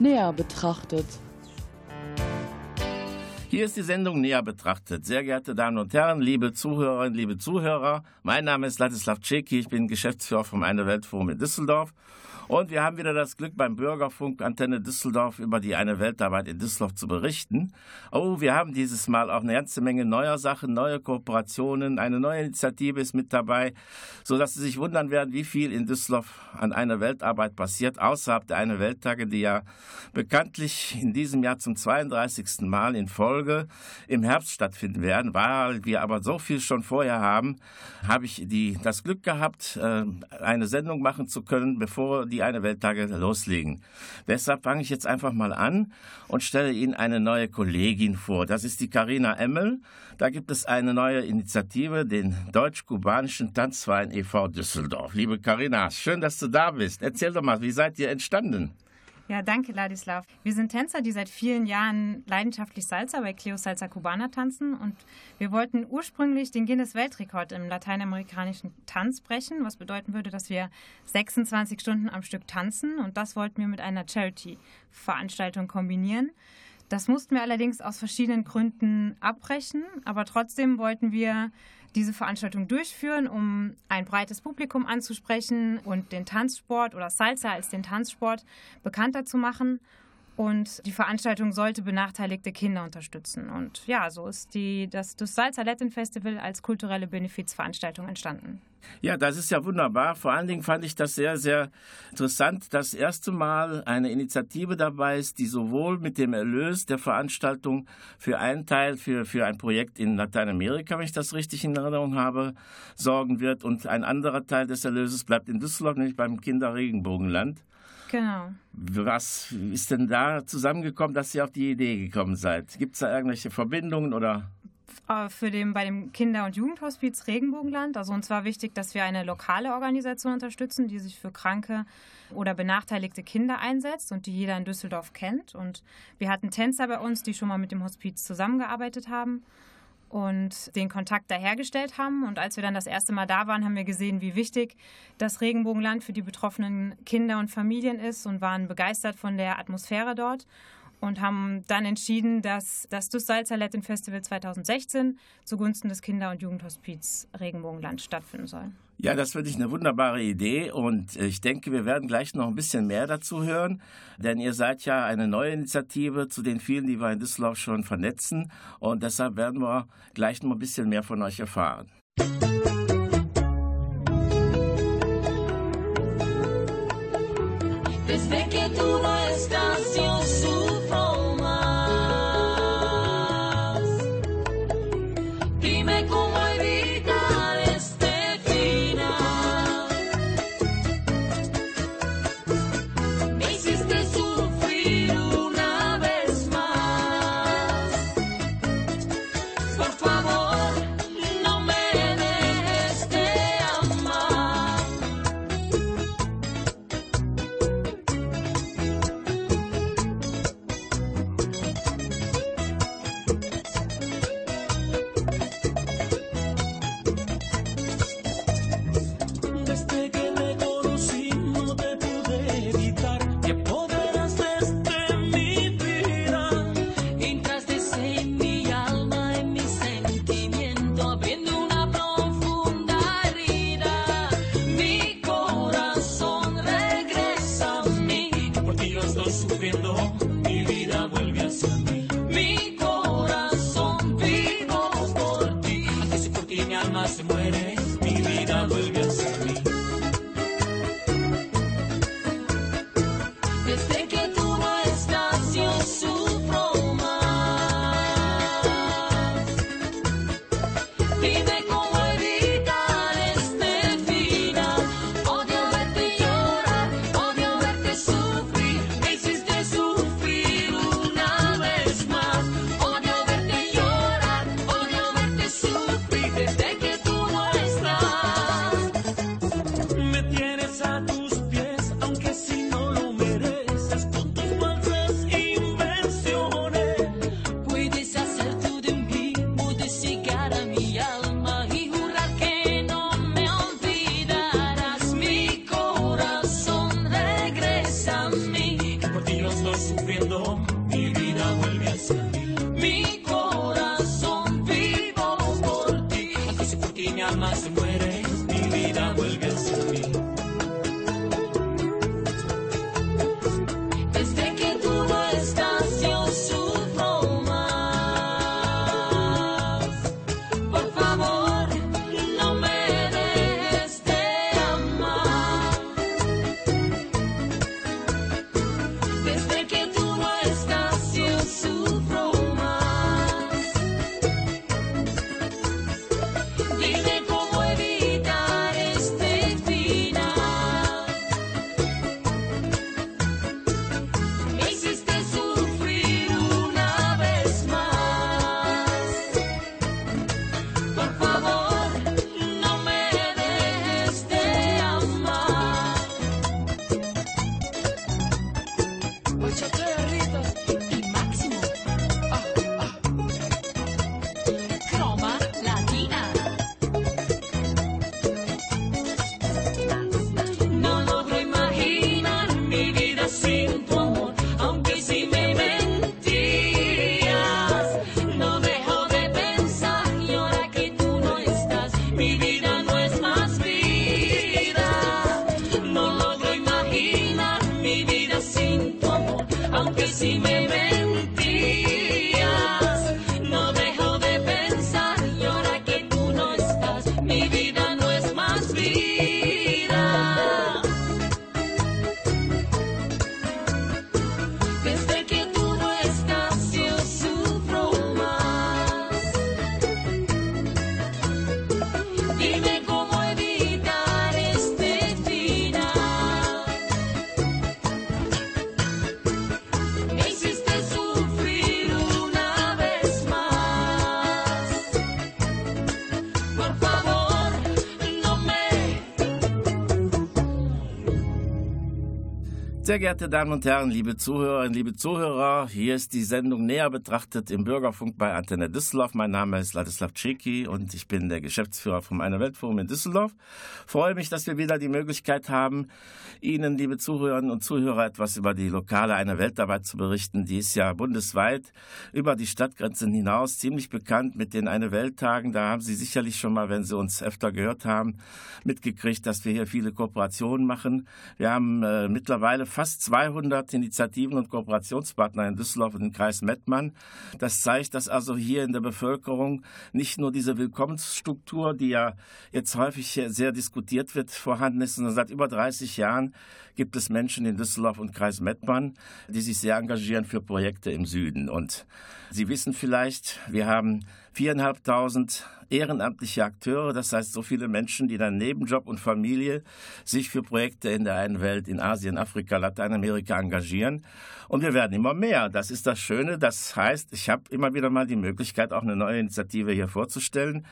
näher betrachtet. Hier ist die Sendung näher betrachtet. Sehr geehrte Damen und Herren, liebe Zuhörerinnen, liebe Zuhörer, mein Name ist Ladislav Czeki, ich bin Geschäftsführer vom Eine Weltforum in Düsseldorf und wir haben wieder das Glück, beim Bürgerfunk Antenne Düsseldorf über die eine Weltarbeit in Düsseldorf zu berichten. Oh, wir haben dieses Mal auch eine ganze Menge neuer Sachen, neue Kooperationen, eine neue Initiative ist mit dabei, sodass Sie sich wundern werden, wie viel in Düsseldorf an einer Weltarbeit passiert, außerhalb der eine Welttage, die ja bekanntlich in diesem Jahr zum 32. Mal in Folge im Herbst stattfinden werden. Weil wir aber so viel schon vorher haben, habe ich die, das Glück gehabt, äh, eine Sendung machen zu können, bevor die die eine Welttage loslegen. Deshalb fange ich jetzt einfach mal an und stelle Ihnen eine neue Kollegin vor. Das ist die Karina Emmel. Da gibt es eine neue Initiative, den Deutsch-Kubanischen Tanzverein e.V. Düsseldorf. Liebe Karina, schön, dass du da bist. Erzähl doch mal, wie seid ihr entstanden? Ja, danke, Ladislav. Wir sind Tänzer, die seit vielen Jahren leidenschaftlich Salsa bei Cleo Salsa Cubana tanzen und wir wollten ursprünglich den Guinness-Weltrekord im lateinamerikanischen Tanz brechen, was bedeuten würde, dass wir 26 Stunden am Stück tanzen und das wollten wir mit einer Charity-Veranstaltung kombinieren. Das mussten wir allerdings aus verschiedenen Gründen abbrechen, aber trotzdem wollten wir diese Veranstaltung durchführen, um ein breites Publikum anzusprechen und den Tanzsport oder Salsa als den Tanzsport bekannter zu machen. Und die Veranstaltung sollte benachteiligte Kinder unterstützen. Und ja, so ist die, das, Salsa Latin Festival als kulturelle Benefizveranstaltung entstanden. Ja, das ist ja wunderbar. Vor allen Dingen fand ich das sehr, sehr interessant. Das erste Mal eine Initiative dabei ist, die sowohl mit dem Erlös der Veranstaltung für einen Teil, für, für ein Projekt in Lateinamerika, wenn ich das richtig in Erinnerung habe, sorgen wird und ein anderer Teil des Erlöses bleibt in Düsseldorf, nämlich beim Kinderregenbogenland. Genau. Was ist denn da zusammengekommen, dass ihr auf die Idee gekommen seid? Gibt es da irgendwelche Verbindungen oder? Äh, für den, bei dem Kinder- und Jugendhospiz Regenbogenland. Also uns war wichtig, dass wir eine lokale Organisation unterstützen, die sich für kranke oder benachteiligte Kinder einsetzt und die jeder in Düsseldorf kennt. Und wir hatten Tänzer bei uns, die schon mal mit dem Hospiz zusammengearbeitet haben und den Kontakt da hergestellt haben. Und als wir dann das erste Mal da waren, haben wir gesehen, wie wichtig das Regenbogenland für die betroffenen Kinder und Familien ist und waren begeistert von der Atmosphäre dort und haben dann entschieden, dass das Duss-Salzer Latin Festival 2016 zugunsten des Kinder- und Jugendhospiz Regenbogenland stattfinden soll. Ja, das finde ich eine wunderbare Idee und ich denke, wir werden gleich noch ein bisschen mehr dazu hören, denn ihr seid ja eine neue Initiative zu den vielen, die wir in Düsseldorf schon vernetzen und deshalb werden wir gleich noch ein bisschen mehr von euch erfahren. Desde que tú no geehrte Damen und Herren, liebe Zuhörerinnen, liebe Zuhörer, hier ist die Sendung näher betrachtet im Bürgerfunk bei Antenne Düsseldorf. Mein Name ist Ladislav Ceki und ich bin der Geschäftsführer vom Eine Weltforum in Düsseldorf. Freue mich, dass wir wieder die Möglichkeit haben, Ihnen, liebe Zuhörerinnen und Zuhörer, etwas über die lokale Eine Weltarbeit zu berichten. Die ist ja bundesweit über die Stadtgrenzen hinaus ziemlich bekannt mit den Eine Welttagen. Da haben Sie sicherlich schon mal, wenn Sie uns öfter gehört haben, mitgekriegt, dass wir hier viele Kooperationen machen. Wir haben äh, mittlerweile fast 200 Initiativen und Kooperationspartner in Düsseldorf und im Kreis Mettmann. Das zeigt, dass also hier in der Bevölkerung nicht nur diese Willkommensstruktur, die ja jetzt häufig sehr diskutiert wird, vorhanden ist, sondern seit über 30 Jahren gibt es Menschen in Düsseldorf und Kreis Mettmann, die sich sehr engagieren für Projekte im Süden. Und Sie wissen vielleicht, wir haben viereinhalbtausend ehrenamtliche Akteure, das heißt so viele Menschen, die dann neben Job und Familie sich für Projekte in der einen Welt, in Asien, Afrika, Lateinamerika engagieren. Und wir werden immer mehr. Das ist das Schöne. Das heißt, ich habe immer wieder mal die Möglichkeit, auch eine neue Initiative hier vorzustellen.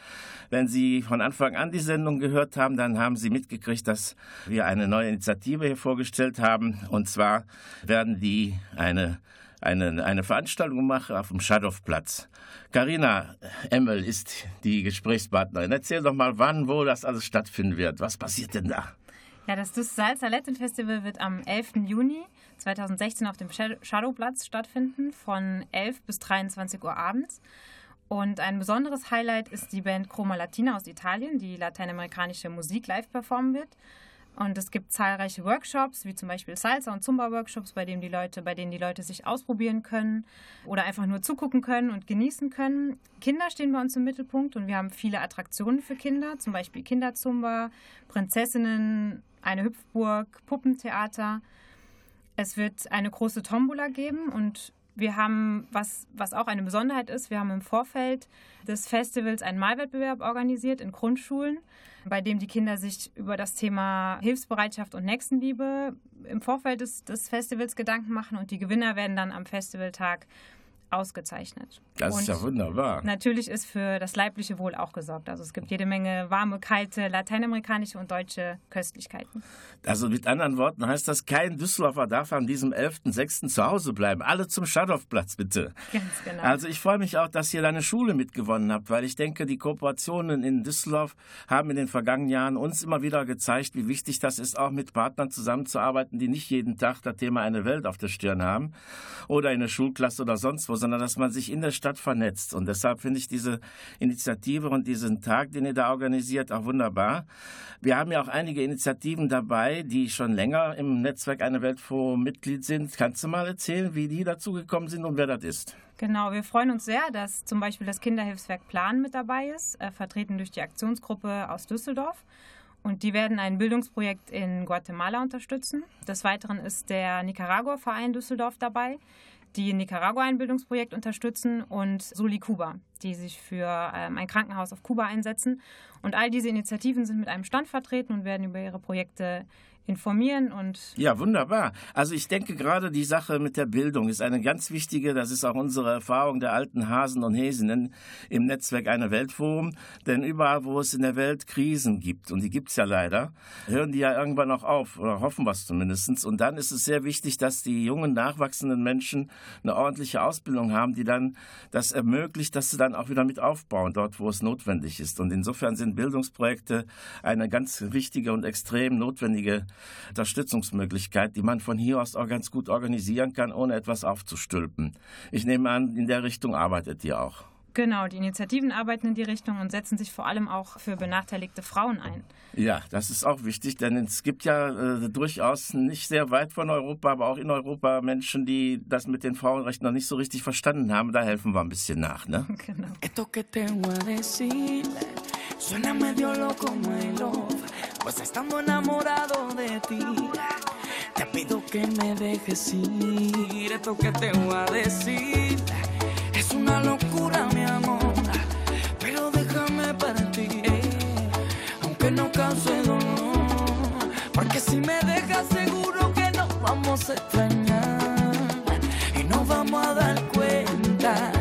Wenn Sie von Anfang an die Sendung gehört haben, dann haben Sie mitgekriegt, dass wir eine neue Initiative hier vorgestellt haben. Und zwar werden die eine eine, eine Veranstaltung mache auf dem Schadowplatz. Carina Emmel ist die Gesprächspartnerin. Erzähl doch mal, wann, wo das alles stattfinden wird. Was passiert denn da? Ja, das Salsa Latin Festival wird am 11. Juni 2016 auf dem Shadowplatz stattfinden, von 11 bis 23 Uhr abends. Und ein besonderes Highlight ist die Band Chroma Latina aus Italien, die lateinamerikanische Musik live performen wird. Und es gibt zahlreiche Workshops, wie zum Beispiel Salsa- und Zumba-Workshops, bei denen die Leute, bei denen die Leute sich ausprobieren können oder einfach nur zugucken können und genießen können. Kinder stehen bei uns im Mittelpunkt und wir haben viele Attraktionen für Kinder, zum Beispiel Kinderzumba, Prinzessinnen, eine Hüpfburg, Puppentheater. Es wird eine große Tombola geben und wir haben, was, was auch eine Besonderheit ist, wir haben im Vorfeld des Festivals einen Malwettbewerb organisiert in Grundschulen bei dem die Kinder sich über das Thema Hilfsbereitschaft und Nächstenliebe im Vorfeld des, des Festivals Gedanken machen und die Gewinner werden dann am Festivaltag ausgezeichnet. Das und ist ja wunderbar. Natürlich ist für das leibliche Wohl auch gesorgt. Also es gibt jede Menge warme, kalte, lateinamerikanische und deutsche Köstlichkeiten. Also mit anderen Worten heißt das, kein Düsseldorfer darf an diesem 11.06. zu Hause bleiben. Alle zum Schadowplatz, bitte. Ganz genau. Also ich freue mich auch, dass ihr deine Schule mitgewonnen habt, weil ich denke, die Kooperationen in Düsseldorf haben in den vergangenen Jahren uns immer wieder gezeigt, wie wichtig das ist, auch mit Partnern zusammenzuarbeiten, die nicht jeden Tag das Thema eine Welt auf der Stirn haben oder in der Schulklasse oder sonst wo, sondern dass man sich in der Stadt vernetzt. Und deshalb finde ich diese Initiative und diesen Tag, den ihr da organisiert, auch wunderbar. Wir haben ja auch einige Initiativen dabei, die schon länger im Netzwerk Eine Weltforum Mitglied sind. Kannst du mal erzählen, wie die dazu gekommen sind und wer das ist? Genau, wir freuen uns sehr, dass zum Beispiel das Kinderhilfswerk Plan mit dabei ist, äh, vertreten durch die Aktionsgruppe aus Düsseldorf. Und die werden ein Bildungsprojekt in Guatemala unterstützen. Des Weiteren ist der Nicaragua-Verein Düsseldorf dabei, die Nicaragua ein Bildungsprojekt unterstützen und Soli Kuba, die sich für ähm, ein Krankenhaus auf Kuba einsetzen. Und all diese Initiativen sind mit einem Stand vertreten und werden über ihre Projekte informieren und. Ja, wunderbar. Also ich denke gerade die Sache mit der Bildung ist eine ganz wichtige, das ist auch unsere Erfahrung der alten Hasen und Häsinnen im Netzwerk einer Weltforum. Denn überall, wo es in der Welt Krisen gibt, und die gibt es ja leider, hören die ja irgendwann auch auf, oder hoffen wir es zumindest. Und dann ist es sehr wichtig, dass die jungen, nachwachsenden Menschen eine ordentliche Ausbildung haben, die dann das ermöglicht, dass sie dann auch wieder mit aufbauen, dort, wo es notwendig ist. Und insofern sind Bildungsprojekte eine ganz wichtige und extrem notwendige Unterstützungsmöglichkeit, die man von hier aus auch ganz gut organisieren kann, ohne etwas aufzustülpen. Ich nehme an, in der Richtung arbeitet ihr auch. Genau, die Initiativen arbeiten in die Richtung und setzen sich vor allem auch für benachteiligte Frauen ein. Ja, das ist auch wichtig, denn es gibt ja äh, durchaus nicht sehr weit von Europa, aber auch in Europa Menschen, die das mit den Frauenrechten noch nicht so richtig verstanden haben. Da helfen wir ein bisschen nach, ne? Genau. Suena medio loco, my love. Pues estando enamorado de ti, te pido que me dejes ir. Esto que te voy a decir es una locura, mi amor. Pero déjame partir, aunque no cause dolor. Porque si me dejas, seguro que nos vamos a extrañar y nos vamos a dar cuenta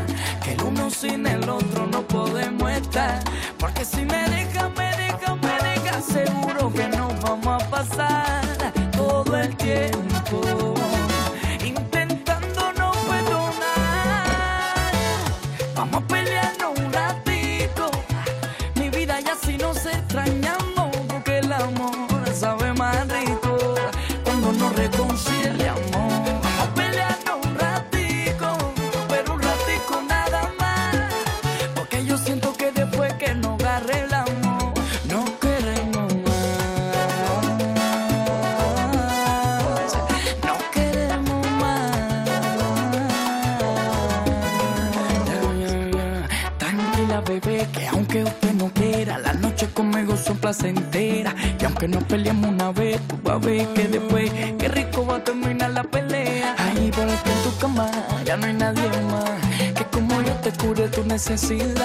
que el uno sin el Porque si me dejas, me dejas, me dejas, seguro see you.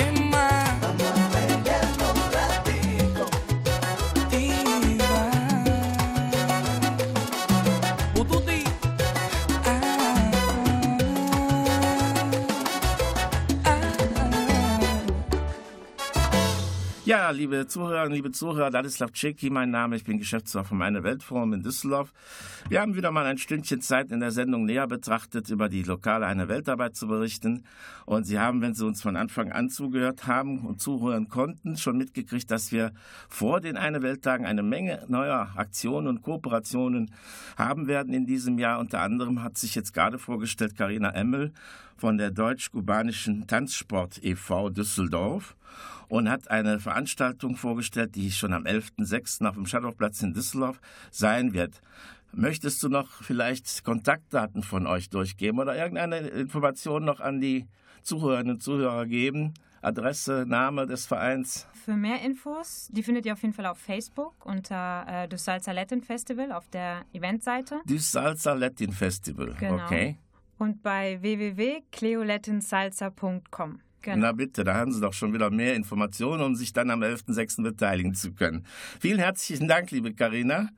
Jim Liebe Zuhörerinnen, liebe Zuhörer, Ladislav Czeki, mein Name, ich bin Geschäftsführer vom Eine Weltforum in Düsseldorf. Wir haben wieder mal ein Stündchen Zeit in der Sendung näher betrachtet, über die lokale Eine Weltarbeit zu berichten. Und Sie haben, wenn Sie uns von Anfang an zugehört haben und zuhören konnten, schon mitgekriegt, dass wir vor den Eine Welttagen eine Menge neuer Aktionen und Kooperationen haben werden in diesem Jahr. Unter anderem hat sich jetzt gerade vorgestellt Karina Emmel von der Deutsch-Kubanischen Tanzsport e.V. Düsseldorf und hat eine Veranstaltung vorgestellt, die schon am 11.06. auf dem Schadowplatz in Düsseldorf sein wird. Möchtest du noch vielleicht Kontaktdaten von euch durchgeben oder irgendeine Information noch an die Zuhörerinnen und Zuhörer geben? Adresse, Name des Vereins? Für mehr Infos, die findet ihr auf jeden Fall auf Facebook unter äh, das Salsa Latin Festival auf der Eventseite Die Salsa Latin Festival. Genau. Okay. und bei www.cleolatinsalsa.com. Genau. Na bitte, da haben Sie doch schon wieder mehr Informationen, um sich dann am 11.06. beteiligen zu können. Vielen herzlichen Dank, liebe Karina.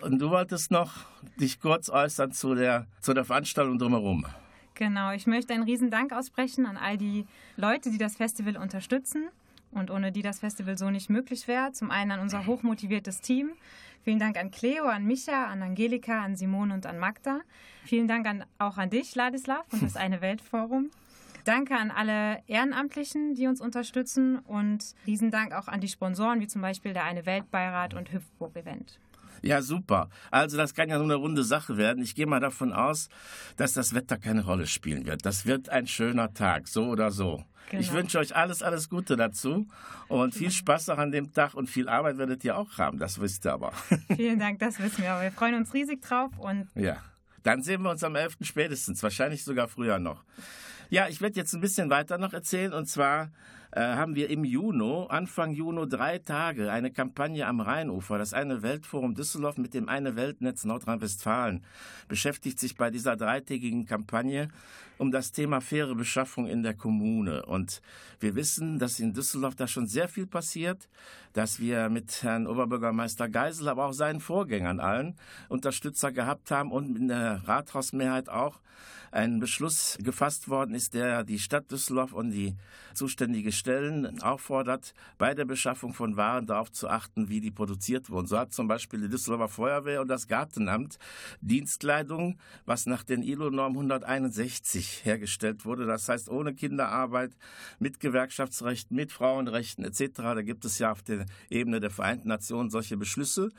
Und du wolltest noch dich kurz äußern zu der, zu der Veranstaltung drumherum. Genau, ich möchte einen riesen Dank aussprechen an all die Leute, die das Festival unterstützen und ohne die das Festival so nicht möglich wäre. Zum einen an unser hochmotiviertes Team. Vielen Dank an Cleo, an Micha, an Angelika, an Simone und an Magda. Vielen Dank an, auch an dich, Ladislav, und das Eine Weltforum. Danke an alle Ehrenamtlichen, die uns unterstützen und riesen Dank auch an die Sponsoren, wie zum Beispiel der Eine Weltbeirat und Hüpfburg Event. Ja, super. Also das kann ja nur eine runde Sache werden. Ich gehe mal davon aus, dass das Wetter keine Rolle spielen wird. Das wird ein schöner Tag, so oder so. Genau. Ich wünsche euch alles, alles Gute dazu und viel Spaß auch an dem Tag und viel Arbeit werdet ihr auch haben, das wisst ihr aber. Vielen Dank, das wissen wir. Aber wir freuen uns riesig drauf und Ja. Dann sehen wir uns am 11. spätestens, wahrscheinlich sogar früher noch. Ja, ich werde jetzt ein bisschen weiter noch erzählen und zwar äh, haben wir im Juni, Anfang Juni, drei Tage eine Kampagne am Rheinufer. Das eine Weltforum Düsseldorf mit dem eine Weltnetz Nordrhein-Westfalen beschäftigt sich bei dieser dreitägigen Kampagne um das Thema faire Beschaffung in der Kommune. Und wir wissen, dass in Düsseldorf da schon sehr viel passiert, dass wir mit Herrn Oberbürgermeister Geisel, aber auch seinen Vorgängern allen Unterstützer gehabt haben und in der Rathausmehrheit auch ein Beschluss gefasst worden ist, der die Stadt Düsseldorf und die zuständige Stellen auffordert, bei der Beschaffung von Waren darauf zu achten, wie die produziert wurden. So hat zum Beispiel die Düsseldorfer Feuerwehr und das Gartenamt Dienstkleidung, was nach den ILO-Norm 161 hergestellt wurde, das heißt ohne Kinderarbeit, mit Gewerkschaftsrechten, mit Frauenrechten etc. Da gibt es ja auf der Ebene der Vereinten Nationen solche Beschlüsse.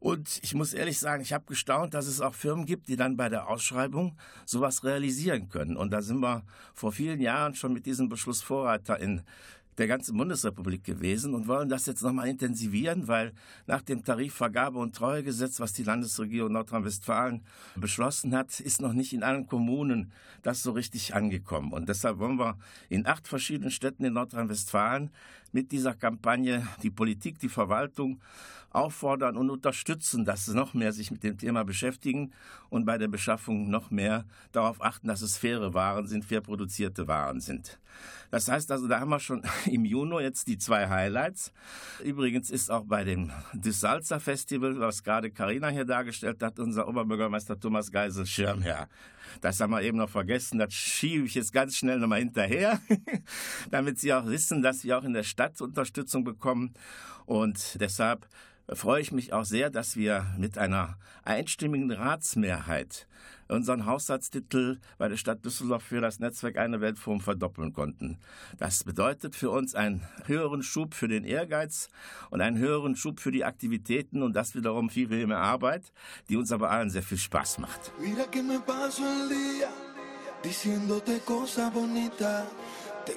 Und ich muss ehrlich sagen, ich habe gestaunt, dass es auch Firmen gibt, die dann bei der Ausschreibung sowas realisieren können. Und da sind wir vor vielen Jahren schon mit diesem Beschluss Vorreiter in der ganzen Bundesrepublik gewesen und wollen das jetzt nochmal intensivieren, weil nach dem Tarifvergabe- und Treuegesetz, was die Landesregierung Nordrhein-Westfalen beschlossen hat, ist noch nicht in allen Kommunen das so richtig angekommen. Und deshalb wollen wir in acht verschiedenen Städten in Nordrhein-Westfalen mit dieser Kampagne die Politik, die Verwaltung auffordern und unterstützen, dass sie noch mehr sich mit dem Thema beschäftigen und bei der Beschaffung noch mehr darauf achten, dass es faire Waren sind, fair produzierte Waren sind. Das heißt also, da haben wir schon im Juni jetzt die zwei Highlights. Übrigens ist auch bei dem Düssalzer Festival, was gerade Karina hier dargestellt hat, unser Oberbürgermeister Thomas Geisel Schirmherr. Das haben wir eben noch vergessen, das schiebe ich jetzt ganz schnell nochmal hinterher, damit Sie auch wissen, dass wir auch in der Stadt Unterstützung bekommen. Und deshalb freue ich mich auch sehr, dass wir mit einer einstimmigen Ratsmehrheit unseren Haushaltstitel bei der Stadt Düsseldorf für das Netzwerk Eine Weltforum verdoppeln konnten. Das bedeutet für uns einen höheren Schub für den Ehrgeiz und einen höheren Schub für die Aktivitäten und das wiederum viel, viel mehr Arbeit, die uns aber allen sehr viel Spaß macht. Mira que me paso el día.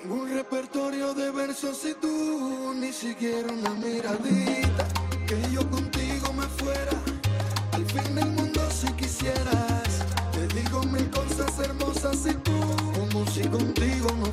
Tengo un repertorio de versos y tú ni siquiera una miradita. Que yo contigo me fuera al fin del mundo si quisieras. Te digo mil cosas hermosas y tú como si contigo pongo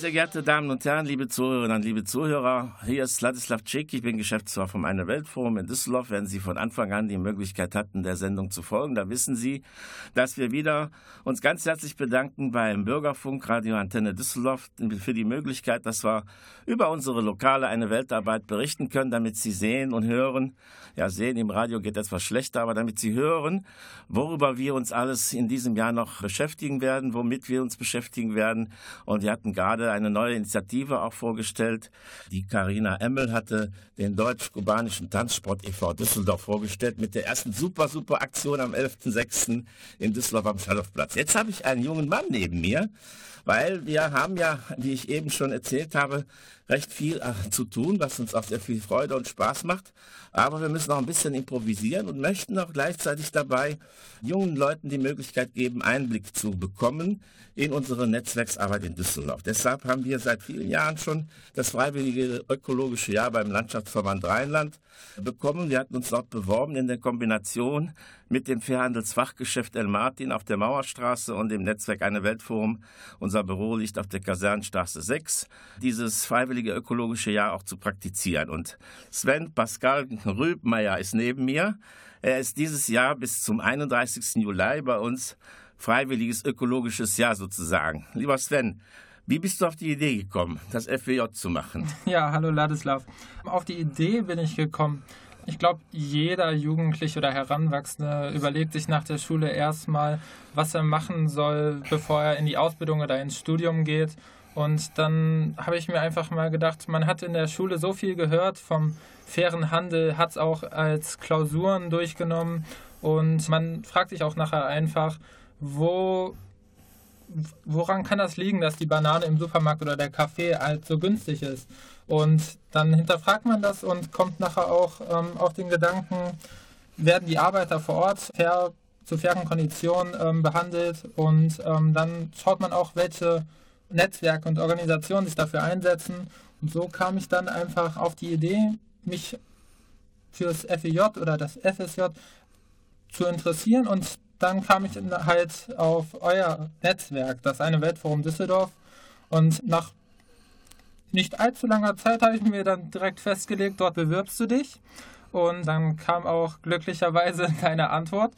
sehr geehrte Damen und Herren, liebe Zuhörerinnen und liebe Zuhörer, hier ist Ladislav Cek, ich bin Geschäftsführer vom Eine Weltforum in Düsseldorf. Wenn Sie von Anfang an die Möglichkeit hatten, der Sendung zu folgen, dann wissen Sie, dass wir wieder uns ganz herzlich bedanken beim Bürgerfunk Radio Antenne Düsseldorf für die Möglichkeit, dass wir über unsere lokale Eine Weltarbeit berichten können, damit Sie sehen und hören, ja, sehen im Radio geht etwas schlechter, aber damit Sie hören, worüber wir uns alles in diesem Jahr noch beschäftigen werden, womit wir uns beschäftigen werden. Und wir hatten gerade eine neue Initiative auch vorgestellt. Die Karina Emmel hatte den deutsch-kubanischen Tanzsport e.V. Düsseldorf vorgestellt mit der ersten super, super Aktion am 11.06. in Düsseldorf am Schallhofplatz. Jetzt habe ich einen jungen Mann neben mir, weil wir haben ja, wie ich eben schon erzählt habe, recht viel äh, zu tun, was uns auch sehr viel Freude und Spaß macht. Aber wir müssen auch ein bisschen improvisieren und möchten auch gleichzeitig dabei jungen Leuten die Möglichkeit geben, Einblick zu bekommen in unsere Netzwerksarbeit in Düsseldorf. Deshalb haben wir seit vielen Jahren schon das freiwillige ökologische Jahr beim Landschaftsverband Rheinland bekommen. Wir hatten uns dort beworben in der Kombination mit dem Fairhandelsfachgeschäft El Martin auf der Mauerstraße und dem Netzwerk Eine Weltforum. Unser Büro liegt auf der Kasernenstraße 6. Dieses freiwillige ökologische Jahr auch zu praktizieren. Und Sven Pascal Rübmeier ist neben mir. Er ist dieses Jahr bis zum 31. Juli bei uns freiwilliges ökologisches Jahr sozusagen. Lieber Sven, wie bist du auf die Idee gekommen, das FWJ zu machen? Ja, hallo Ladislav. Auf die Idee bin ich gekommen. Ich glaube, jeder Jugendliche oder Heranwachsende überlegt sich nach der Schule erstmal, was er machen soll, bevor er in die Ausbildung oder ins Studium geht. Und dann habe ich mir einfach mal gedacht, man hat in der Schule so viel gehört vom fairen Handel, hat es auch als Klausuren durchgenommen und man fragt sich auch nachher einfach, wo woran kann das liegen, dass die Banane im Supermarkt oder der Kaffee halt so günstig ist? Und dann hinterfragt man das und kommt nachher auch ähm, auf den Gedanken, werden die Arbeiter vor Ort fair, zu fairen Konditionen ähm, behandelt und ähm, dann schaut man auch, welche Netzwerke und Organisationen sich dafür einsetzen. Und so kam ich dann einfach auf die Idee, mich fürs FEJ oder das FSJ zu interessieren und dann kam ich halt auf euer Netzwerk, das eine Weltforum Düsseldorf. Und nach nicht allzu langer Zeit habe ich mir dann direkt festgelegt, dort bewirbst du dich. Und dann kam auch glücklicherweise deine Antwort.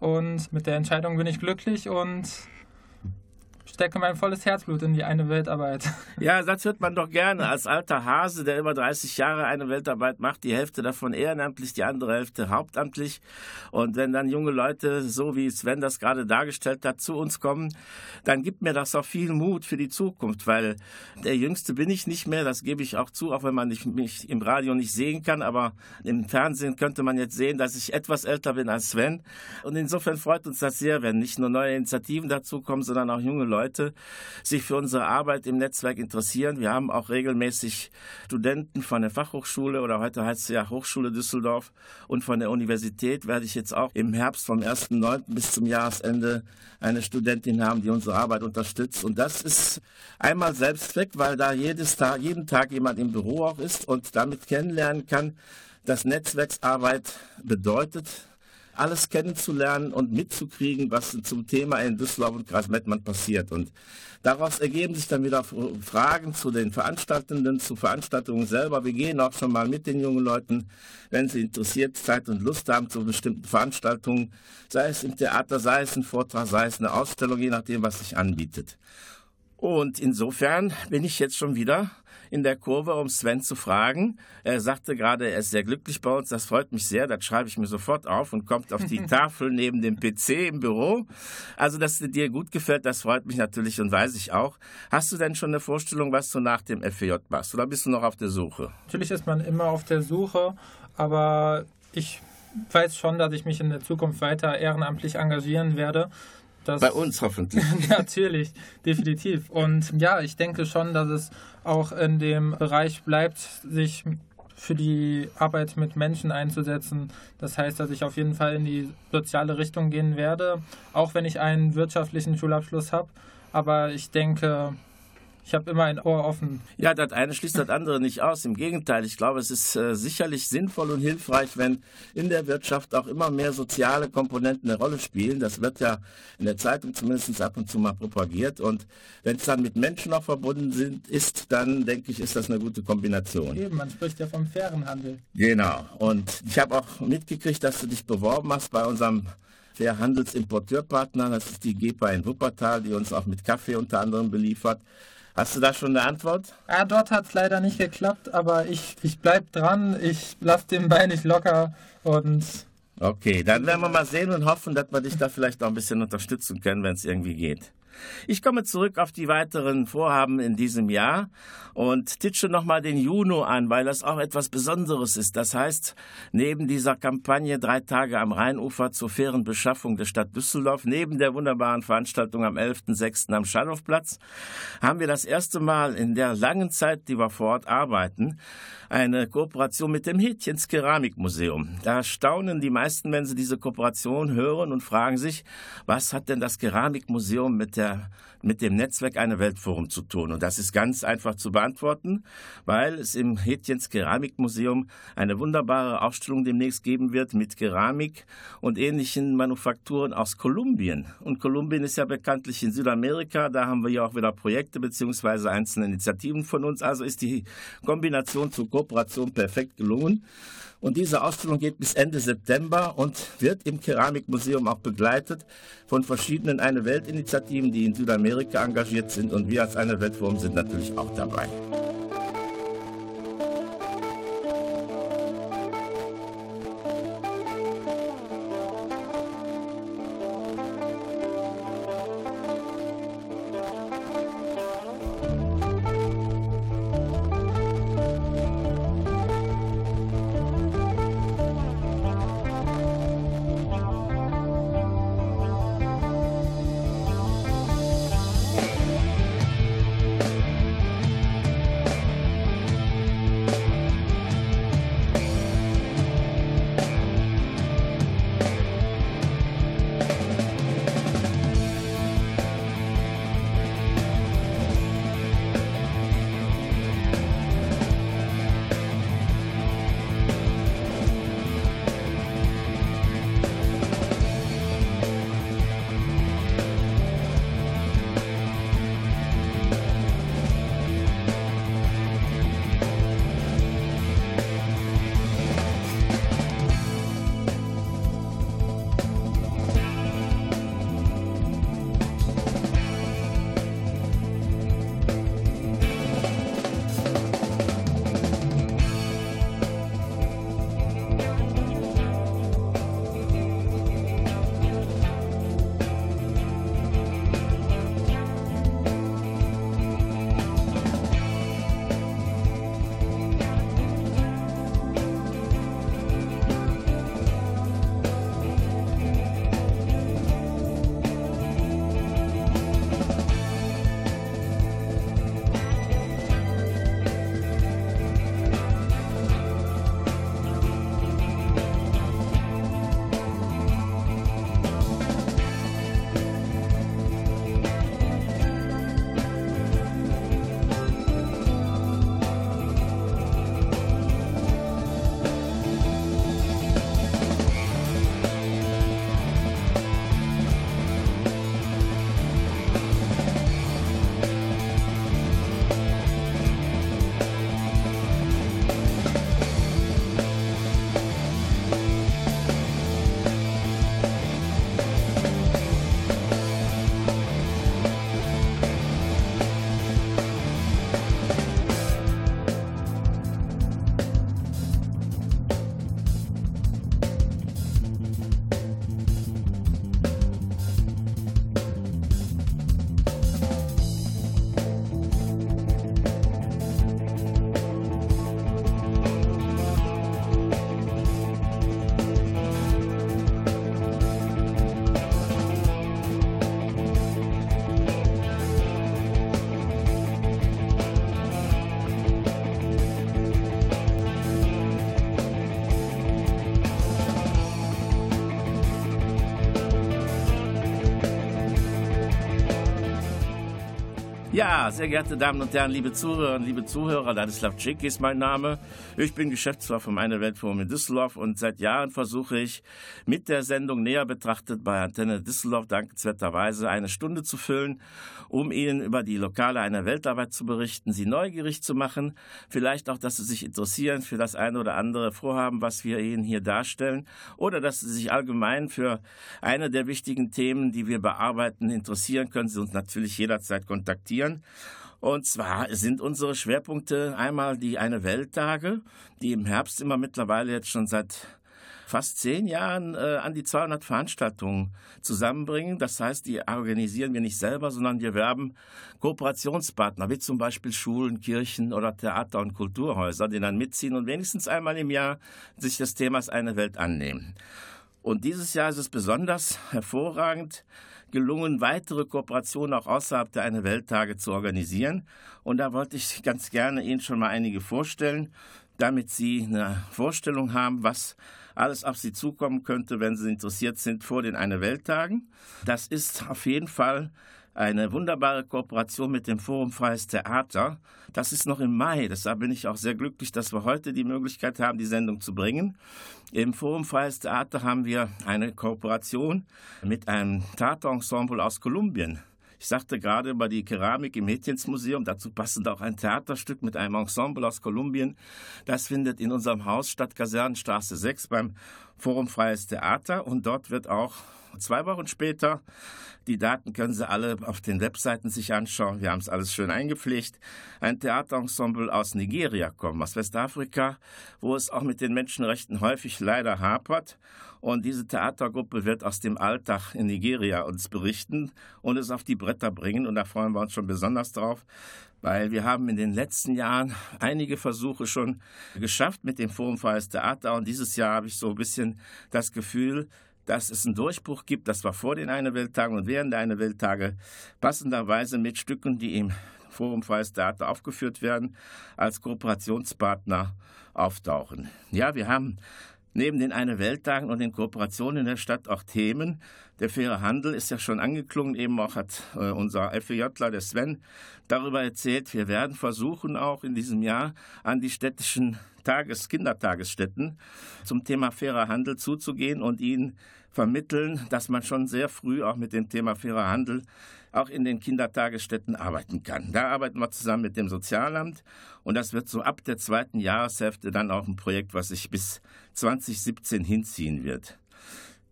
Und mit der Entscheidung bin ich glücklich und stecke mein volles Herzblut in die eine Weltarbeit. Ja, das hört man doch gerne. Als alter Hase, der über 30 Jahre eine Weltarbeit macht, die Hälfte davon ehrenamtlich, die andere Hälfte hauptamtlich. Und wenn dann junge Leute, so wie Sven das gerade dargestellt hat, zu uns kommen, dann gibt mir das auch viel Mut für die Zukunft, weil der Jüngste bin ich nicht mehr, das gebe ich auch zu, auch wenn man mich im Radio nicht sehen kann, aber im Fernsehen könnte man jetzt sehen, dass ich etwas älter bin als Sven. Und insofern freut uns das sehr, wenn nicht nur neue Initiativen dazukommen, sondern auch junge Leute, Leute sich für unsere Arbeit im Netzwerk interessieren. Wir haben auch regelmäßig Studenten von der Fachhochschule oder heute heißt es ja Hochschule Düsseldorf und von der Universität werde ich jetzt auch im Herbst vom 1.9. bis zum Jahresende eine Studentin haben, die unsere Arbeit unterstützt. Und das ist einmal Selbstzweck, weil da jedes Tag, jeden Tag jemand im Büro auch ist und damit kennenlernen kann, dass Netzwerksarbeit bedeutet, alles kennenzulernen und mitzukriegen, was zum Thema in Düsseldorf und Kreis Mettmann passiert. Und daraus ergeben sich dann wieder Fragen zu den Veranstaltenden, zu Veranstaltungen selber. Wir gehen auch schon mal mit den jungen Leuten, wenn sie interessiert, Zeit und Lust haben zu bestimmten Veranstaltungen, sei es im Theater, sei es ein Vortrag, sei es eine Ausstellung, je nachdem, was sich anbietet. Und insofern bin ich jetzt schon wieder in der Kurve, um Sven zu fragen. Er sagte gerade, er ist sehr glücklich bei uns. Das freut mich sehr. Das schreibe ich mir sofort auf und kommt auf die Tafel neben dem PC im Büro. Also, dass es dir gut gefällt, das freut mich natürlich und weiß ich auch. Hast du denn schon eine Vorstellung, was du nach dem FJ machst? Oder bist du noch auf der Suche? Natürlich ist man immer auf der Suche, aber ich weiß schon, dass ich mich in der Zukunft weiter ehrenamtlich engagieren werde. Das Bei uns hoffentlich. Natürlich, definitiv. Und ja, ich denke schon, dass es auch in dem Bereich bleibt, sich für die Arbeit mit Menschen einzusetzen. Das heißt, dass ich auf jeden Fall in die soziale Richtung gehen werde, auch wenn ich einen wirtschaftlichen Schulabschluss habe. Aber ich denke, ich habe immer ein Ohr offen. Ja, das eine schließt das andere nicht aus. Im Gegenteil, ich glaube, es ist äh, sicherlich sinnvoll und hilfreich, wenn in der Wirtschaft auch immer mehr soziale Komponenten eine Rolle spielen. Das wird ja in der Zeitung zumindest ab und zu mal propagiert. Und wenn es dann mit Menschen auch verbunden sind, ist, dann denke ich, ist das eine gute Kombination. Eben, man spricht ja vom fairen Handel. Genau. Und ich habe auch mitgekriegt, dass du dich beworben hast bei unserem der Handelsimporteurpartner, das ist die GEPA in Wuppertal, die uns auch mit Kaffee unter anderem beliefert. Hast du da schon eine Antwort? Ja, dort hat es leider nicht geklappt, aber ich, ich bleib dran, ich lasse den Bein nicht locker und. Okay, dann werden wir mal sehen und hoffen, dass wir dich da vielleicht auch ein bisschen unterstützen können, wenn es irgendwie geht. Ich komme zurück auf die weiteren Vorhaben in diesem Jahr und titsche nochmal den Juno an, weil das auch etwas Besonderes ist. Das heißt, neben dieser Kampagne drei Tage am Rheinufer zur fairen Beschaffung der Stadt Düsseldorf, neben der wunderbaren Veranstaltung am 11.06. am Schallhofplatz, haben wir das erste Mal in der langen Zeit, die wir vor Ort arbeiten, eine Kooperation mit dem Hätchens Keramikmuseum. Da staunen die meisten, wenn sie diese Kooperation hören und fragen sich, was hat denn das Keramikmuseum mit der der, mit dem Netzwerk eine Weltforum zu tun. Und das ist ganz einfach zu beantworten, weil es im Hetjens Keramikmuseum eine wunderbare Ausstellung demnächst geben wird mit Keramik und ähnlichen Manufakturen aus Kolumbien. Und Kolumbien ist ja bekanntlich in Südamerika, da haben wir ja auch wieder Projekte bzw. einzelne Initiativen von uns. Also ist die Kombination zur Kooperation perfekt gelungen. Und diese Ausstellung geht bis Ende September und wird im Keramikmuseum auch begleitet von verschiedenen Eine Welt-Initiativen, die in Südamerika engagiert sind. Und wir als Eine Weltforum sind natürlich auch dabei. Ja, sehr geehrte Damen und Herren, liebe Zuhörerinnen, liebe Zuhörer, Ladislav Cik ist mein Name. Ich bin Geschäftsführer vom Eine Weltforum in Düsseldorf und seit Jahren versuche ich mit der Sendung näher betrachtet bei Antenne Düsseldorf dankenswerterweise eine Stunde zu füllen, um Ihnen über die lokale Eine Weltarbeit zu berichten, Sie neugierig zu machen, vielleicht auch, dass Sie sich interessieren für das eine oder andere Vorhaben, was wir Ihnen hier darstellen oder dass Sie sich allgemein für eine der wichtigen Themen, die wir bearbeiten, interessieren, können Sie uns natürlich jederzeit kontaktieren. Und zwar sind unsere Schwerpunkte einmal die Eine Welttage, die im Herbst immer mittlerweile jetzt schon seit fast zehn Jahren äh, an die 200 Veranstaltungen zusammenbringen. Das heißt, die organisieren wir nicht selber, sondern wir werben Kooperationspartner, wie zum Beispiel Schulen, Kirchen oder Theater- und Kulturhäuser, die dann mitziehen und wenigstens einmal im Jahr sich des Themas Eine Welt annehmen. Und dieses Jahr ist es besonders hervorragend, gelungen, weitere Kooperationen auch außerhalb der Eine Welttage zu organisieren. Und da wollte ich ganz gerne Ihnen schon mal einige vorstellen, damit Sie eine Vorstellung haben, was alles auf Sie zukommen könnte, wenn Sie interessiert sind vor den Eine Welttagen. Das ist auf jeden Fall eine wunderbare Kooperation mit dem Forum Freies Theater. Das ist noch im Mai, deshalb bin ich auch sehr glücklich, dass wir heute die Möglichkeit haben, die Sendung zu bringen. Im Forum Freies Theater haben wir eine Kooperation mit einem Theaterensemble aus Kolumbien. Ich sagte gerade über die Keramik im Mädchensmuseum, dazu passend auch ein Theaterstück mit einem Ensemble aus Kolumbien. Das findet in unserem Haus statt, Kasernenstraße 6 beim Forum Freies Theater und dort wird auch zwei Wochen später. Die Daten können Sie alle auf den Webseiten sich anschauen. Wir haben es alles schön eingepflegt. Ein Theaterensemble aus Nigeria kommen, aus Westafrika, wo es auch mit den Menschenrechten häufig leider hapert. Und diese Theatergruppe wird aus dem Alltag in Nigeria uns berichten und es auf die Bretter bringen. Und da freuen wir uns schon besonders drauf, weil wir haben in den letzten Jahren einige Versuche schon geschafft mit dem Forum Freies Theater. Und dieses Jahr habe ich so ein bisschen das Gefühl, dass es einen Durchbruch gibt. Das war vor den Eine Welttagen und während der Eine Welttage passenderweise mit Stücken, die im Forum Freies Theater aufgeführt werden, als Kooperationspartner auftauchen. Ja, wir haben neben den Eine Welttagen und den Kooperationen in der Stadt auch Themen. Der faire Handel ist ja schon angeklungen, eben auch hat äh, unser FEJler, der Sven, darüber erzählt. Wir werden versuchen, auch in diesem Jahr an die städtischen Tages-, Kindertagesstätten zum Thema fairer Handel zuzugehen und ihnen vermitteln, dass man schon sehr früh auch mit dem Thema fairer Handel auch in den Kindertagesstätten arbeiten kann. Da arbeiten wir zusammen mit dem Sozialamt und das wird so ab der zweiten Jahreshälfte dann auch ein Projekt, was sich bis 2017 hinziehen wird.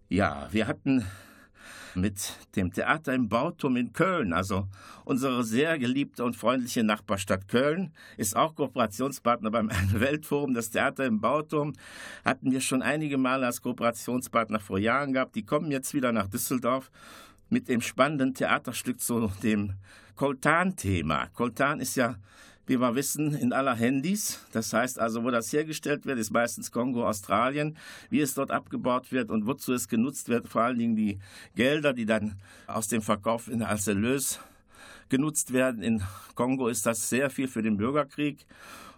Ja, wir hatten mit dem Theater im Bauturm in Köln. Also unsere sehr geliebte und freundliche Nachbarstadt Köln ist auch Kooperationspartner beim Weltforum. Das Theater im Bauturm hatten wir schon einige Male als Kooperationspartner vor Jahren gehabt. Die kommen jetzt wieder nach Düsseldorf mit dem spannenden Theaterstück zu dem Koltan-Thema. Koltan ist ja wie wir wissen, in aller Handys. Das heißt also, wo das hergestellt wird, ist meistens Kongo, Australien. Wie es dort abgebaut wird und wozu es genutzt wird, vor allen Dingen die Gelder, die dann aus dem Verkauf als Erlös genutzt werden. In Kongo ist das sehr viel für den Bürgerkrieg.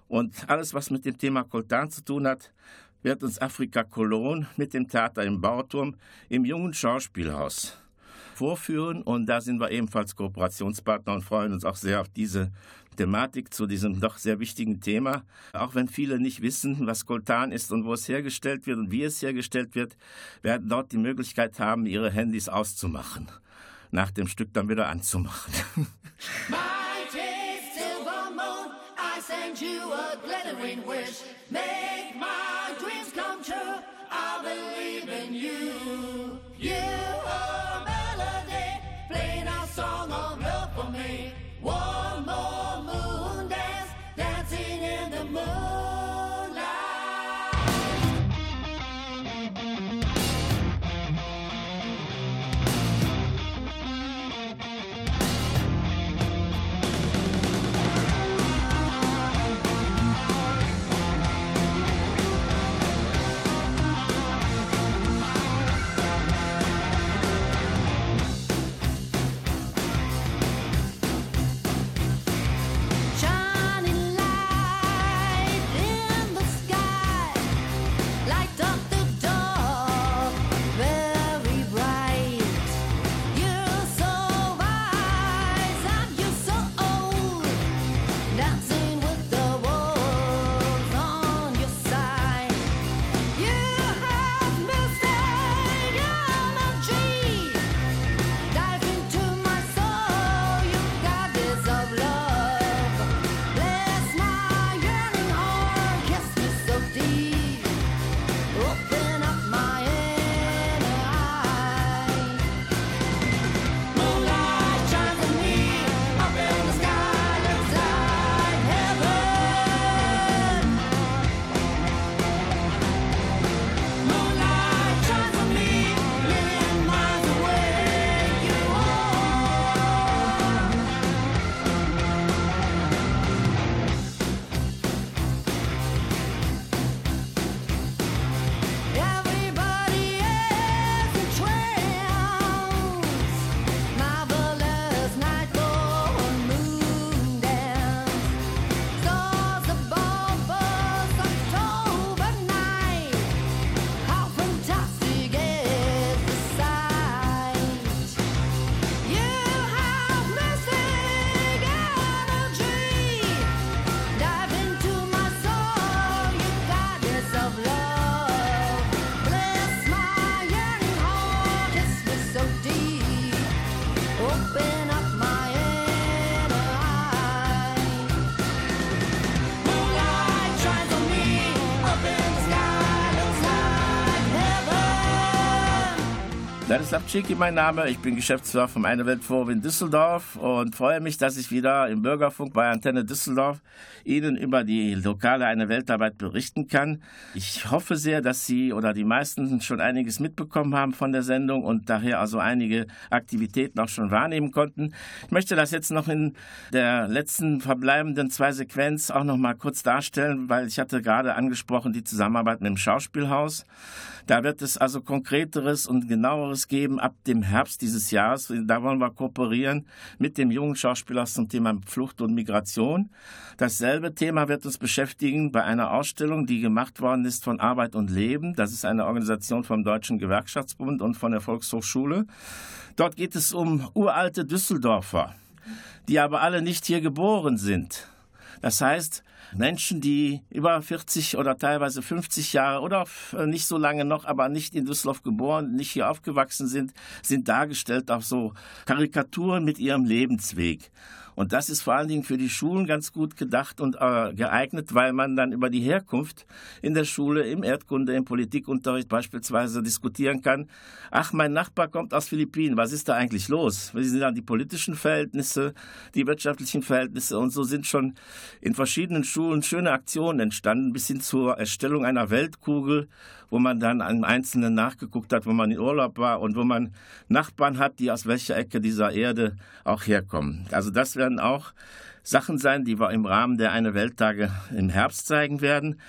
Und alles, was mit dem Thema Coltan zu tun hat, wird uns Afrika Cologne mit dem Theater im Bauturm im jungen Schauspielhaus vorführen. Und da sind wir ebenfalls Kooperationspartner und freuen uns auch sehr auf diese Thematik zu diesem doch sehr wichtigen Thema. Auch wenn viele nicht wissen, was Coltan ist und wo es hergestellt wird und wie es hergestellt wird, werden dort die Möglichkeit haben, ihre Handys auszumachen. Nach dem Stück dann wieder anzumachen. Make my dreams come true. I believe in you. You. Cicki, mein Name. Ich bin Geschäftsführer vom Eine Welt Forum in Düsseldorf und freue mich, dass ich wieder im Bürgerfunk bei Antenne Düsseldorf Ihnen über die lokale Eine Weltarbeit berichten kann. Ich hoffe sehr, dass Sie oder die meisten schon einiges mitbekommen haben von der Sendung und daher also einige Aktivitäten auch schon wahrnehmen konnten. Ich möchte das jetzt noch in der letzten verbleibenden zwei Sequenz auch noch mal kurz darstellen, weil ich hatte gerade angesprochen die Zusammenarbeit mit dem Schauspielhaus. Da wird es also konkreteres und genaueres geben ab dem Herbst dieses Jahres. Da wollen wir kooperieren mit dem jungen Schauspieler zum Thema Flucht und Migration. Dasselbe Thema wird uns beschäftigen bei einer Ausstellung, die gemacht worden ist von Arbeit und Leben. Das ist eine Organisation vom Deutschen Gewerkschaftsbund und von der Volkshochschule. Dort geht es um uralte Düsseldorfer, die aber alle nicht hier geboren sind. Das heißt, Menschen, die über 40 oder teilweise 50 Jahre oder nicht so lange noch, aber nicht in Düsseldorf geboren, nicht hier aufgewachsen sind, sind dargestellt auf so Karikaturen mit ihrem Lebensweg. Und das ist vor allen Dingen für die Schulen ganz gut gedacht und äh, geeignet, weil man dann über die Herkunft in der Schule, im Erdkunde, im Politikunterricht beispielsweise diskutieren kann. Ach, mein Nachbar kommt aus Philippinen, was ist da eigentlich los? Wie sind dann die politischen Verhältnisse, die wirtschaftlichen Verhältnisse? Und so sind schon in verschiedenen Schulen schöne Aktionen entstanden, bis hin zur Erstellung einer Weltkugel, wo man dann an Einzelnen nachgeguckt hat, wo man in Urlaub war und wo man Nachbarn hat, die aus welcher Ecke dieser Erde auch herkommen. Also das werden auch Sachen sein, die wir im Rahmen der Eine Welttage im Herbst zeigen werden.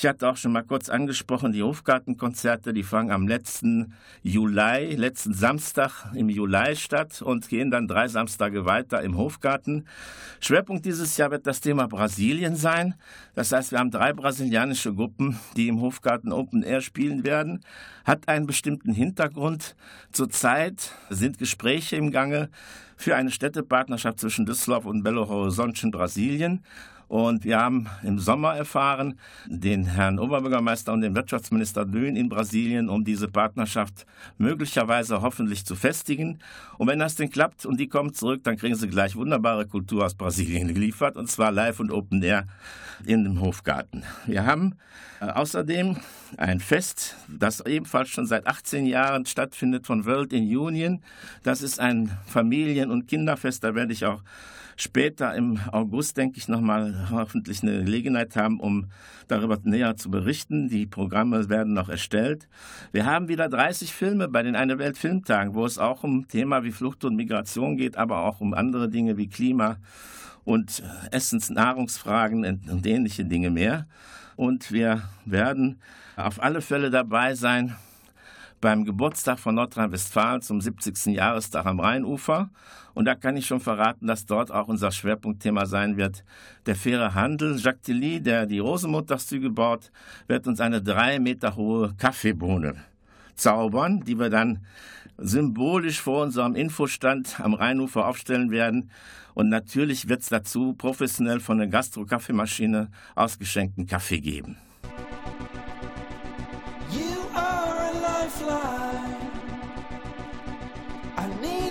Ich hatte auch schon mal kurz angesprochen, die Hofgartenkonzerte, die fangen am letzten Juli, letzten Samstag im Juli statt und gehen dann drei Samstage weiter im Hofgarten. Schwerpunkt dieses Jahr wird das Thema Brasilien sein. Das heißt, wir haben drei brasilianische Gruppen, die im Hofgarten Open Air spielen werden. Hat einen bestimmten Hintergrund. Zurzeit sind Gespräche im Gange für eine Städtepartnerschaft zwischen Düsseldorf und Belo Horizonte in Brasilien. Und wir haben im Sommer erfahren, den Herrn Oberbürgermeister und den Wirtschaftsminister Dön in Brasilien, um diese Partnerschaft möglicherweise hoffentlich zu festigen. Und wenn das denn klappt und die kommen zurück, dann kriegen sie gleich wunderbare Kultur aus Brasilien geliefert, und zwar live und Open Air in dem Hofgarten. Wir haben äh, außerdem ein Fest, das ebenfalls schon seit 18 Jahren stattfindet von World in Union. Das ist ein Familien- und Kinderfest, da werde ich auch später im August, denke ich, nochmal hoffentlich eine Gelegenheit haben, um darüber näher zu berichten. Die Programme werden noch erstellt. Wir haben wieder 30 Filme bei den Eine Welt Filmtagen, wo es auch um Thema wie Flucht und Migration geht, aber auch um andere Dinge wie Klima und Essens-, Nahrungsfragen und ähnliche Dinge mehr. Und wir werden auf alle Fälle dabei sein beim Geburtstag von Nordrhein-Westfalen zum 70. Jahrestag am Rheinufer. Und da kann ich schon verraten, dass dort auch unser Schwerpunktthema sein wird. Der faire Handel. Jacques Tilly, der die Rosenmontagszüge baut, wird uns eine drei Meter hohe Kaffeebohne zaubern, die wir dann symbolisch vor unserem Infostand am Rheinufer aufstellen werden. Und natürlich wird es dazu professionell von der Gastro-Kaffeemaschine ausgeschenkten Kaffee geben.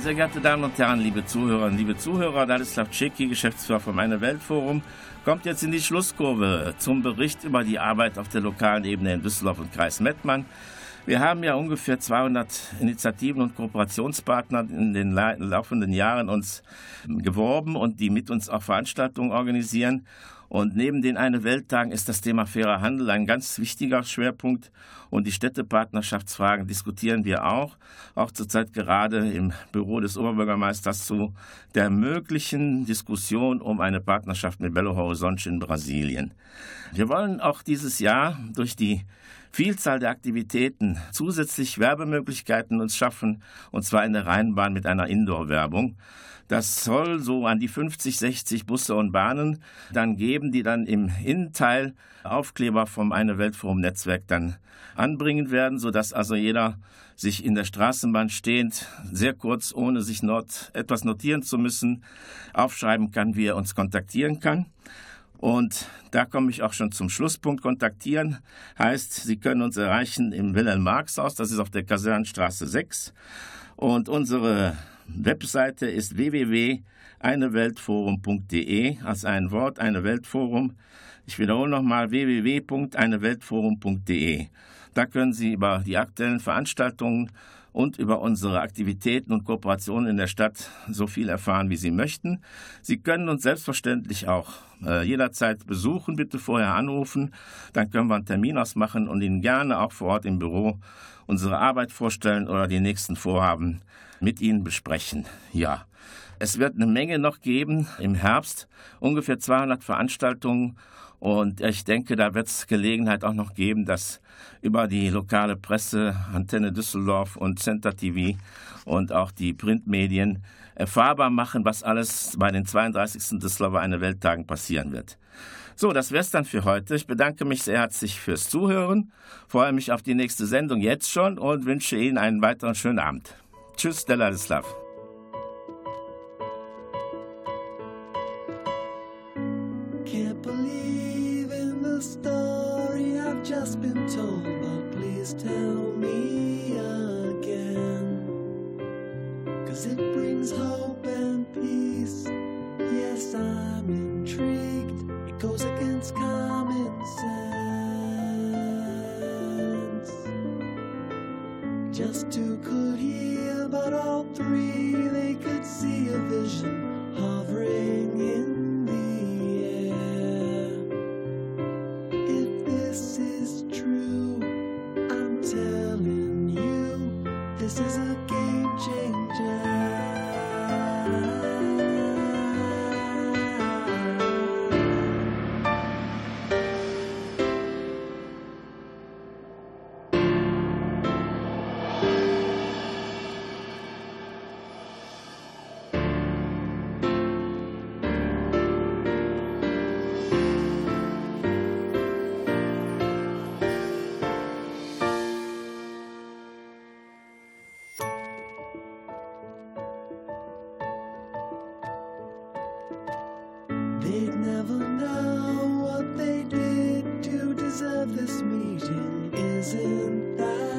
Sehr geehrte Damen und Herren, liebe Zuhörerinnen, liebe Zuhörer, Ladislav Czeki, Geschäftsführer vom Eine Weltforum, kommt jetzt in die Schlusskurve zum Bericht über die Arbeit auf der lokalen Ebene in Düsseldorf und Kreis Mettmann. Wir haben ja ungefähr 200 Initiativen und Kooperationspartner in den laufenden Jahren uns geworben und die mit uns auch Veranstaltungen organisieren. Und neben den Eine Welttagen ist das Thema fairer Handel ein ganz wichtiger Schwerpunkt. Und die Städtepartnerschaftsfragen diskutieren wir auch, auch zurzeit gerade im Büro des Oberbürgermeisters zu der möglichen Diskussion um eine Partnerschaft mit Belo Horizonte in Brasilien. Wir wollen auch dieses Jahr durch die Vielzahl der Aktivitäten zusätzlich Werbemöglichkeiten uns schaffen, und zwar in der Rheinbahn mit einer Indoor-Werbung. Das soll so an die 50, 60 Busse und Bahnen dann geben, die dann im Innenteil Aufkleber vom Eine Weltforum Netzwerk dann anbringen werden, sodass also jeder sich in der Straßenbahn stehend sehr kurz, ohne sich not, etwas notieren zu müssen, aufschreiben kann, wie er uns kontaktieren kann. Und da komme ich auch schon zum Schlusspunkt. Kontaktieren heißt, Sie können uns erreichen im Wilhelm-Marx-Haus, das ist auf der Kasernenstraße 6. Und unsere Webseite ist www.eineweltforum.de, als ein Wort, eine Weltforum. Ich wiederhole nochmal www.eineweltforum.de. Da können Sie über die aktuellen Veranstaltungen und über unsere Aktivitäten und Kooperationen in der Stadt so viel erfahren, wie Sie möchten. Sie können uns selbstverständlich auch äh, jederzeit besuchen, bitte vorher anrufen, dann können wir einen Termin ausmachen und Ihnen gerne auch vor Ort im Büro unsere Arbeit vorstellen oder die nächsten Vorhaben mit Ihnen besprechen. Ja, es wird eine Menge noch geben im Herbst, ungefähr 200 Veranstaltungen und ich denke, da wird es Gelegenheit auch noch geben, dass über die lokale Presse, Antenne Düsseldorf und Center TV und auch die Printmedien erfahrbar machen, was alles bei den 32. Düsseldorfer eine Welttagen passieren wird. So, das wär's dann für heute. Ich bedanke mich sehr herzlich fürs Zuhören, freue mich auf die nächste Sendung jetzt schon und wünsche Ihnen einen weiteren schönen Abend. Tschüss, Stella Can't believe in the story I've just been told, but please tell me again. Cause it brings hope and peace. Yes, I'm intrigued. It goes against common sense. Just could but all three they could see a vision They'd never know what they did to deserve this meeting. Isn't that?